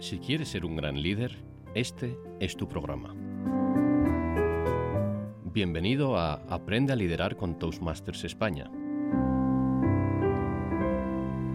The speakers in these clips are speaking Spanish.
Si quieres ser un gran líder, este es tu programa. Bienvenido a Aprende a liderar con Toastmasters España.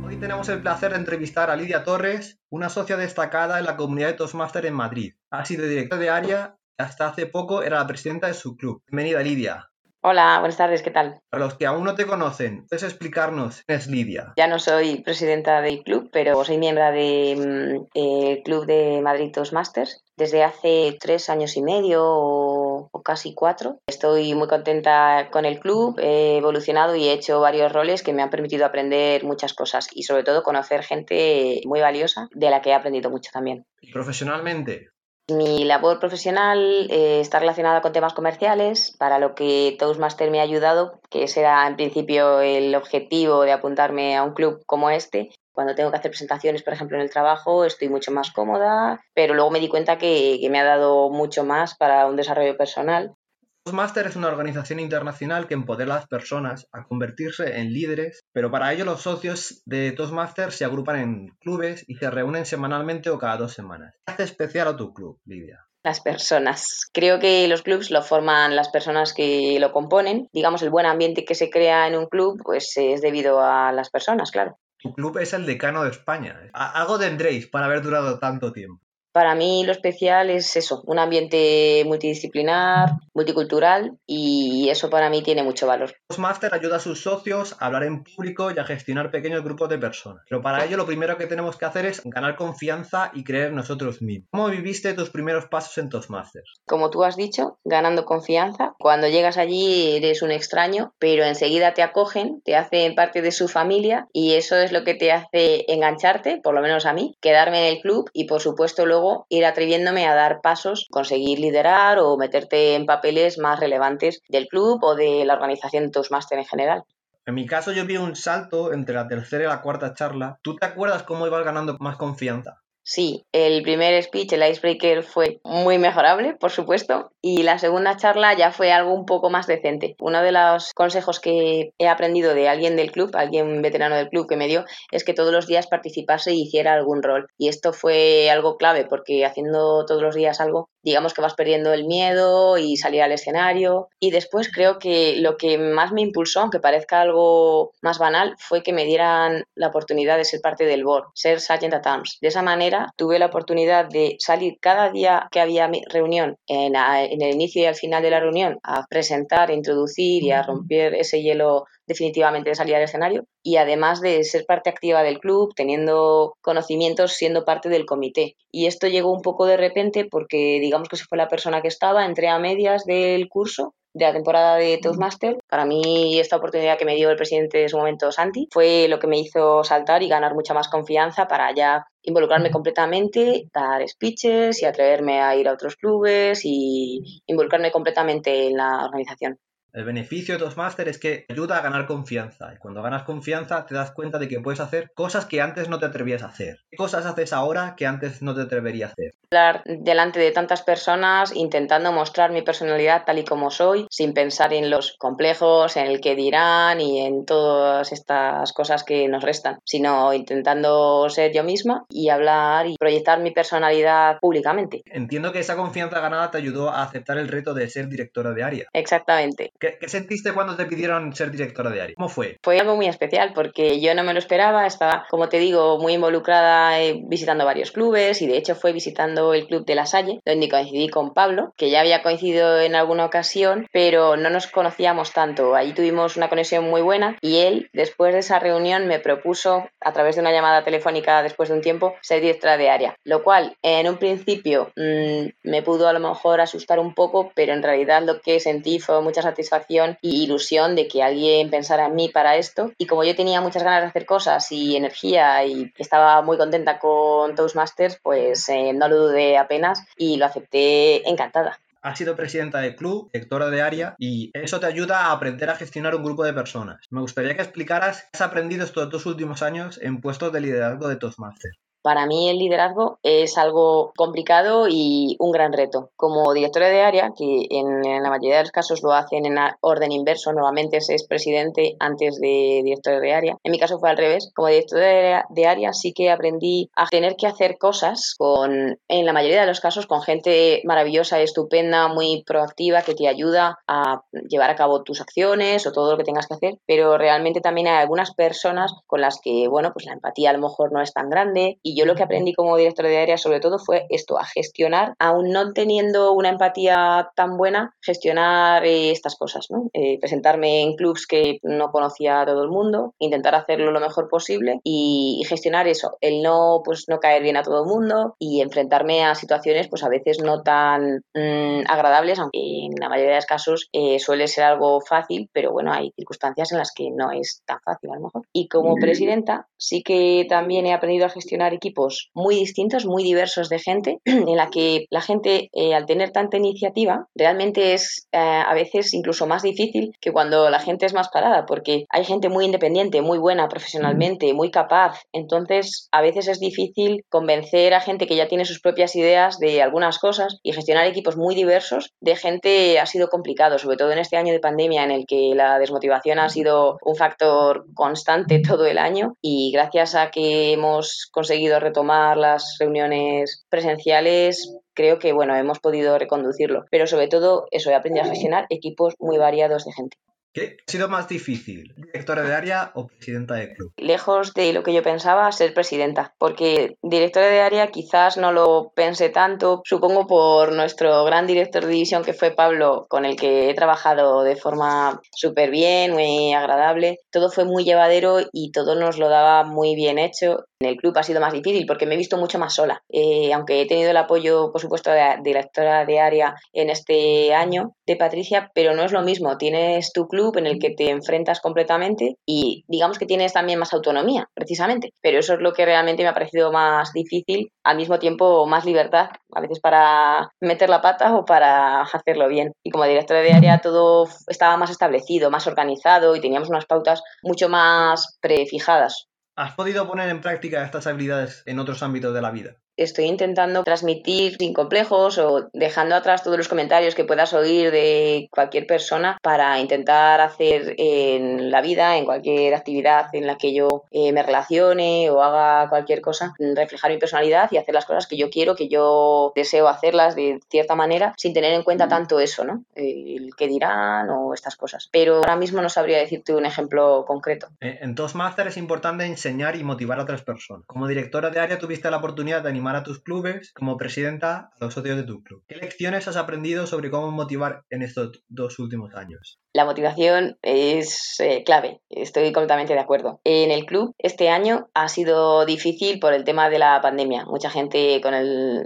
Hoy tenemos el placer de entrevistar a Lidia Torres, una socia destacada en la comunidad de Toastmasters en Madrid. Ha sido directora de área y hasta hace poco era la presidenta de su club. Bienvenida, Lidia. Hola, buenas tardes, ¿qué tal? Para los que aún no te conocen, ¿puedes explicarnos quién es Lidia? Ya no soy presidenta del club, pero soy miembro del mm, Club de Madrid Toastmasters desde hace tres años y medio o, o, casi cuatro. Estoy muy contenta con el club, he evolucionado y he hecho varios roles que me han permitido aprender muchas cosas y sobre todo conocer gente muy valiosa de la que he aprendido mucho también. ¿Y profesionalmente? Mi labor profesional eh, está relacionada con temas comerciales, para lo que Toastmaster me ha ayudado, que era en principio el objetivo de apuntarme a un club como este. Cuando tengo que hacer presentaciones, por ejemplo, en el trabajo, estoy mucho más cómoda, pero luego me di cuenta que, que me ha dado mucho más para un desarrollo personal Toastmaster es una organización internacional que empodera a las personas a convertirse en líderes, pero para ello los socios de Toastmaster se agrupan en clubes y se reúnen semanalmente o cada dos semanas. ¿Qué hace especial a tu club, Lidia? Las personas. Creo que los clubs lo forman las personas que lo componen. Digamos, el buen ambiente que se crea en un club pues es debido a las personas, claro. Tu club es el decano de España. Algo tendréis para haber durado tanto tiempo. Para mí lo especial es eso, un ambiente multidisciplinar, multicultural y eso para mí tiene mucho valor. Toastmaster ayuda a sus socios a hablar en público y a gestionar pequeños grupos de personas. Pero para ello lo primero que tenemos que hacer es ganar confianza y creer nosotros mismos. ¿Cómo viviste tus primeros pasos en Toastmaster? Como tú has dicho, ganando confianza. Cuando llegas allí eres un extraño, pero enseguida te acogen, te hacen parte de su familia y eso es lo que te hace engancharte, por lo menos a mí, quedarme en el club y por supuesto luego ir atreviéndome a dar pasos, conseguir liderar o meterte en papeles más relevantes del club o de la organización Toastmaster en general. En mi caso yo vi un salto entre la tercera y la cuarta charla. ¿Tú te acuerdas cómo ibas ganando más confianza? Sí, el primer speech, el icebreaker, fue muy mejorable, por supuesto, y la segunda charla ya fue algo un poco más decente. Uno de los consejos que he aprendido de alguien del club, alguien veterano del club que me dio, es que todos los días participase y hiciera algún rol. Y esto fue algo clave porque haciendo todos los días algo, digamos que vas perdiendo el miedo y salir al escenario. Y después creo que lo que más me impulsó, aunque parezca algo más banal, fue que me dieran la oportunidad de ser parte del board, ser Sergeant at Arms. De esa manera, tuve la oportunidad de salir cada día que había reunión, en, en el inicio y al final de la reunión, a presentar, a introducir y a romper ese hielo definitivamente de salir al escenario y además de ser parte activa del club, teniendo conocimientos, siendo parte del comité. Y esto llegó un poco de repente porque digamos que se fue la persona que estaba, entré a medias del curso de la temporada de Toastmaster. Para mí esta oportunidad que me dio el presidente de su momento, Santi, fue lo que me hizo saltar y ganar mucha más confianza para ya involucrarme completamente, dar speeches y atreverme a ir a otros clubes y involucrarme completamente en la organización. El beneficio de Toastmaster es que ayuda a ganar confianza. Y cuando ganas confianza te das cuenta de que puedes hacer cosas que antes no te atrevías a hacer. ¿Qué cosas haces ahora que antes no te atreverías a hacer? Hablar delante de tantas personas, intentando mostrar mi personalidad tal y como soy, sin pensar en los complejos, en el que dirán y en todas estas cosas que nos restan, sino intentando ser yo misma y hablar y proyectar mi personalidad públicamente. Entiendo que esa confianza ganada te ayudó a aceptar el reto de ser directora de área. Exactamente. ¿Qué, ¿Qué, sentiste cuando te pidieron ser directora de área? ¿Cómo fue? Fue algo muy especial porque yo no me lo esperaba, estaba, como te digo, muy involucrada eh, visitando varios clubes y de hecho fue visitando el club de La Salle, donde coincidí con Pablo, que ya había coincidido en alguna ocasión, pero no nos conocíamos tanto. Ahí tuvimos una conexión muy buena y él, después de esa reunión, me propuso, a través de una llamada telefónica después de un tiempo, ser directora de área, lo cual en un principio mmm, me pudo a lo mejor asustar un poco, pero en realidad lo que sentí fue mucha satisfacción satisfacción y ilusión de que alguien pensara en mí para esto. Y como yo tenía muchas ganas de hacer cosas y energía y estaba muy contenta con Toastmasters, pues eh, no lo dudé apenas y lo acepté encantada. Has sido presidenta del club, directora de área y eso te ayuda a aprender a gestionar un grupo de personas. Me gustaría que explicaras qué has aprendido estos dos últimos años en puestos de liderazgo de Toastmasters. Para mí el liderazgo es algo complicado y un gran reto. Como directora de área, que en, la mayoría de los casos lo hacen en orden inverso, normalmente se es presidente antes de director de área. En mi caso fue al revés. Como directora de área sí que aprendí a tener que hacer cosas con, en la mayoría de los casos, con gente maravillosa estupenda, muy proactiva, que te ayuda a llevar a cabo tus acciones o todo lo que tengas que hacer, pero realmente también hay algunas personas con las que, bueno, pues la empatía a lo mejor no es tan grande y yo lo que aprendí como director de área sobre todo fue esto, a gestionar, aún no teniendo una empatía tan buena, gestionar eh, estas cosas, ¿no? Eh, presentarme en clubs que no conocía a todo el mundo, intentar hacerlo lo mejor posible y, gestionar eso, el no, pues no caer bien a todo el mundo y enfrentarme a situaciones pues a veces no tan mm, agradables, aunque en la mayoría de los casos eh, suele ser algo fácil, pero bueno, hay circunstancias en las que no es tan fácil a lo mejor. Y como presidenta sí que también he aprendido a gestionar equipos muy distintos, muy diversos de gente, en la que la gente eh, al tener tanta iniciativa realmente es eh, a veces incluso más difícil que cuando la gente es más parada, porque hay gente muy independiente, muy buena profesionalmente, muy capaz, entonces a veces es difícil convencer a gente que ya tiene sus propias ideas de algunas cosas y gestionar equipos muy diversos de gente ha sido complicado, sobre todo en este año de pandemia en el que la desmotivación ha sido un factor constante todo el año. Y gracias a que hemos conseguido retomar las reuniones presenciales, creo que bueno, hemos podido reconducirlo. Pero sobre todo eso, he aprendido a gestionar equipos muy variados de gente. ¿Qué ha sido más difícil? ¿Directora de área o presidenta de club? Lejos de lo que yo pensaba, ser presidenta, porque directora de área quizás no lo pensé tanto, supongo por nuestro gran director de división que fue Pablo, con el que he trabajado de forma súper bien, muy agradable. Todo fue muy llevadero y todo nos lo daba muy bien hecho en el club ha sido más difícil porque me he visto mucho más sola. Eh, aunque he tenido el apoyo, por supuesto, de la directora de área en este año de Patricia, pero no es lo mismo. Tienes tu club en el que te enfrentas completamente y digamos que tienes también más autonomía, precisamente. Pero eso es lo que realmente me ha parecido más difícil, al mismo tiempo más libertad, a veces para meter la pata o para hacerlo bien. Y como directora de área todo estaba más establecido, más organizado y teníamos unas pautas mucho más prefijadas. ¿Has podido poner en práctica estas habilidades en otros ámbitos de la vida? Estoy intentando transmitir sin complejos o dejando atrás todos los comentarios que puedas oír de cualquier persona para intentar hacer en la vida, en cualquier actividad en la que yo eh, me relacione o haga cualquier cosa, reflejar mi personalidad y hacer las cosas que yo quiero, que yo deseo hacerlas de cierta manera, sin tener en cuenta tanto eso, ¿no? El que dirán o estas cosas. Pero ahora mismo no sabría decirte un ejemplo concreto. Eh, en Toastmaster es importante enseñar y motivar a otras personas. Como directora de área tuviste la oportunidad de animar a tus clubes, como presidenta a los socios de tu club. ¿Qué lecciones has aprendido sobre cómo motivar en estos dos últimos años? La motivación es eh, clave, estoy completamente de acuerdo. En el club este año ha sido difícil por el tema de la pandemia. Mucha gente con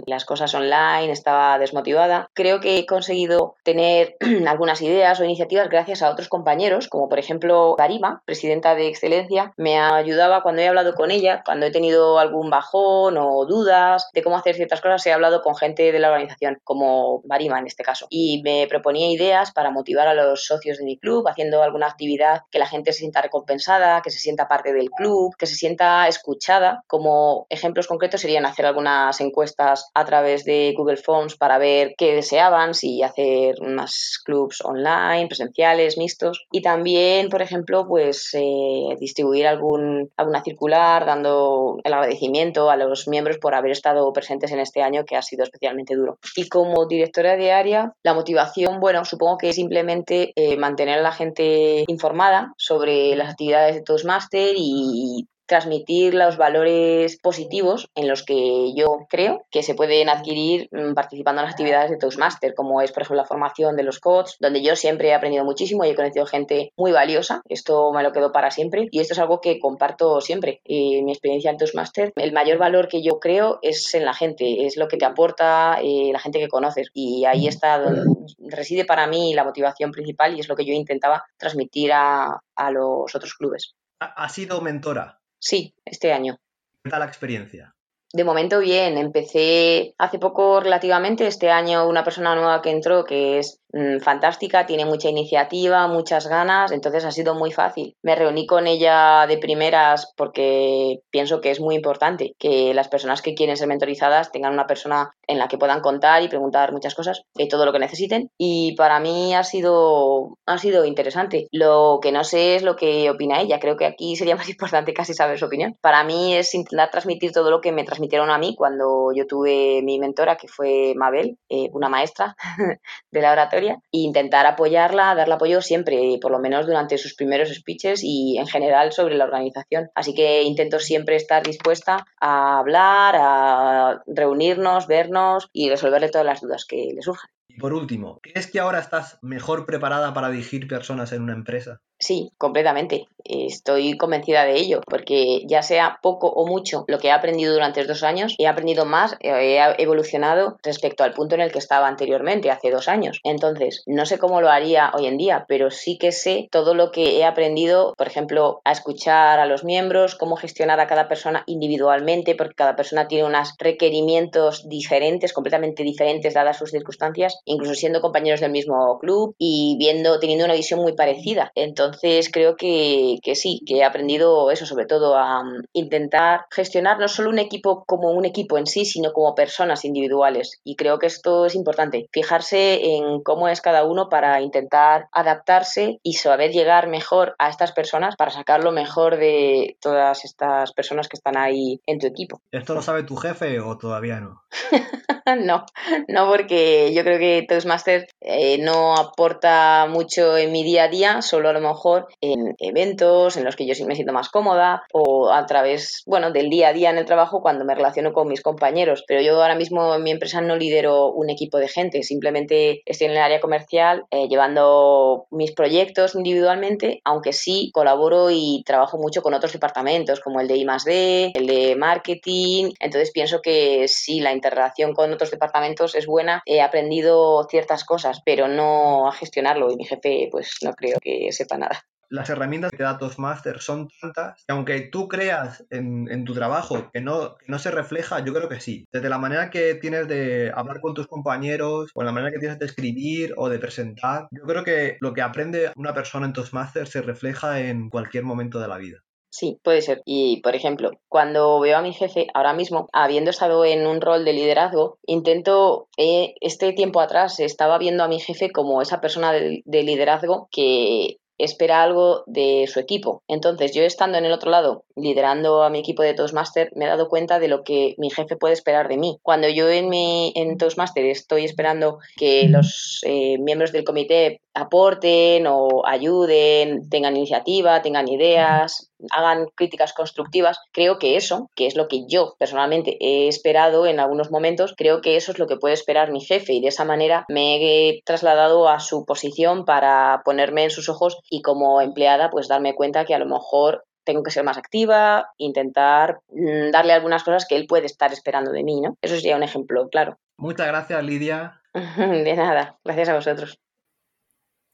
las cosas online estaba desmotivada. Creo que he conseguido tener algunas ideas o iniciativas gracias a otros compañeros, como por ejemplo Garima, presidenta de Excelencia, me ayudaba cuando he hablado con ella, cuando he tenido algún bajón o dudas de cómo hacer ciertas cosas, he hablado con gente de la organización, como Garima en este caso, y me proponía ideas para motivar a los socios de mi club, haciendo alguna actividad que la gente se sienta recompensada, que se sienta parte del club, que se sienta escuchada. Como ejemplos concretos serían hacer algunas encuestas a través de Google Forms para ver qué deseaban, si hacer más clubs online, presenciales, mixtos. Y también, por ejemplo, pues eh, distribuir algún, alguna circular dando el agradecimiento a los miembros por haber estado presentes en este año que ha sido especialmente duro. Y como directora de área, la motivación, bueno, supongo que simplemente eh, mantener a la gente informada sobre las actividades de Toastmaster y transmitir los valores positivos en los que yo creo que se pueden adquirir mm, participando en las actividades de Toastmaster, como es, por ejemplo, la formación de los coaches, donde yo siempre he aprendido muchísimo y he conocido gente muy valiosa. Esto me lo quedo para siempre y esto es algo que comparto siempre. En mi experiencia en Toastmaster, el mayor valor que yo creo es en la gente, es lo que te aporta eh, la gente que conoces y ahí está donde reside para mí la motivación principal y es lo que yo intentaba transmitir a, a los otros clubes. ¿Ha sido mentora? Sí, este año. ¿Qué tal la experiencia? De momento bien, empecé hace poco relativamente, este año una persona nueva que entró, que es fantástica, tiene mucha iniciativa, muchas ganas, entonces ha sido muy fácil. Me reuní con ella de primeras porque pienso que es muy importante que las personas que quieren ser mentorizadas tengan una persona en la que puedan contar y preguntar muchas cosas, de todo lo que necesiten. Y para mí ha sido, ha sido interesante. Lo que no sé es lo que opina ella. Creo que aquí sería más importante casi saber su opinión. Para mí es intentar transmitir todo lo que me transmitieron a mí cuando yo tuve mi mentora, que fue Mabel, eh, una maestra de la oratoria, e intentar apoyarla, darle apoyo siempre, por lo menos durante sus primeros speeches y en general sobre la organización. Así que intento siempre estar dispuesta a hablar, a reunirnos, vernos y resolverle todas las dudas que le surjan. Y por último, ¿crees que ahora estás mejor preparada para dirigir personas en una empresa? Sí, completamente. Estoy convencida de ello, porque ya sea poco o mucho lo que he aprendido durante estos años, he aprendido más, he evolucionado respecto al punto en el que estaba anteriormente, hace dos años. Entonces, no sé cómo lo haría hoy en día, pero sí que sé todo lo que he aprendido, por ejemplo, a escuchar a los miembros, cómo gestionar a cada persona individualmente, porque cada persona tiene unos requerimientos diferentes, completamente diferentes dadas sus circunstancias, incluso siendo compañeros del mismo club y viendo, teniendo una visión muy parecida. Entonces, entonces creo que, sí, que he aprendido eso, sobre todo a mm, intentar gestionar no solo un equipo como un equipo en sí, sino como personas individuales. Y creo que esto es importante, fijarse en cómo es cada uno para intentar adaptarse y saber llegar mejor a estas personas para sacar lo mejor de todas estas personas que están ahí en tu equipo. ¿Esto lo sabe tu jefe o todavía no? no, no porque yo creo que Toastmasters eh, no aporta mucho en mi día a día, solo a lo mejor en eventos en los que yo me siento más cómoda o a través, bueno, del día a día en el trabajo cuando me relaciono con mis compañeros. Pero yo ahora mismo en mi empresa no lidero un equipo de gente, simplemente estoy en el área comercial eh, llevando mis proyectos individualmente, aunque sí colaboro y trabajo mucho con otros departamentos como el de I+D, el de marketing. Entonces pienso que sí, la interrelación con otros departamentos es buena. He aprendido ciertas cosas, pero no a gestionarlo y mi jefe pues no creo que sepa nada las herramientas que da Toastmaster son tantas que aunque tú creas en, tu trabajo que no, no se refleja, yo creo que sí. Desde la manera que tienes de hablar con tus compañeros o la manera que tienes de escribir o de presentar, yo creo que lo que aprende una persona en Toastmaster se refleja en cualquier momento de la vida. Sí, puede ser. Y, por ejemplo, cuando veo a mi jefe ahora mismo, habiendo estado en un rol de liderazgo, intento, eh, este tiempo atrás, estaba viendo a mi jefe como esa persona de liderazgo que espera algo de su equipo. Entonces, yo estando en el otro lado, liderando a mi equipo de Toastmaster, me he dado cuenta de lo que mi jefe puede esperar de mí. Cuando yo en, mi, en Toastmaster estoy esperando que los eh, miembros del comité aporten o ayuden, tengan iniciativa, tengan ideas, hagan críticas constructivas. Creo que eso, que es lo que yo personalmente he esperado en algunos momentos, creo que eso es lo que puede esperar mi jefe y de esa manera me he trasladado a su posición para ponerme en sus ojos y como empleada pues darme cuenta que a lo mejor tengo que ser más activa, intentar mm, darle algunas cosas que él puede estar esperando de mí, ¿no? Eso sería un ejemplo, claro. Muchas gracias, Lidia. De nada, gracias a vosotros.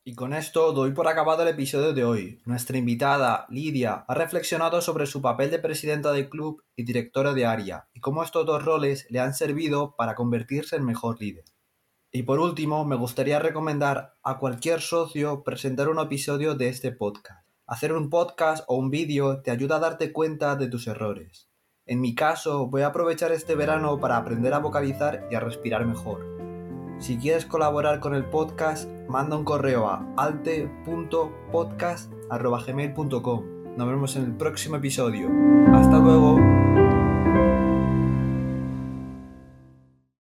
Y con esto doy por acabado el episodio de hoy. Nuestra invitada, Lidia, ha reflexionado sobre su papel de presidenta del club y directora de área y cómo estos dos roles le han servido para convertirse en mejor líder. Y por último, me gustaría recomendar a cualquier socio presentar un episodio de este podcast. Hacer un podcast o un vídeo te ayuda a darte cuenta de tus errores. En mi caso, voy a aprovechar este verano para aprender a vocalizar y a respirar mejor. Si quieres colaborar con el podcast, manda un correo a alte.podcast.gmail.com. Nos vemos en el próximo episodio. Hasta luego.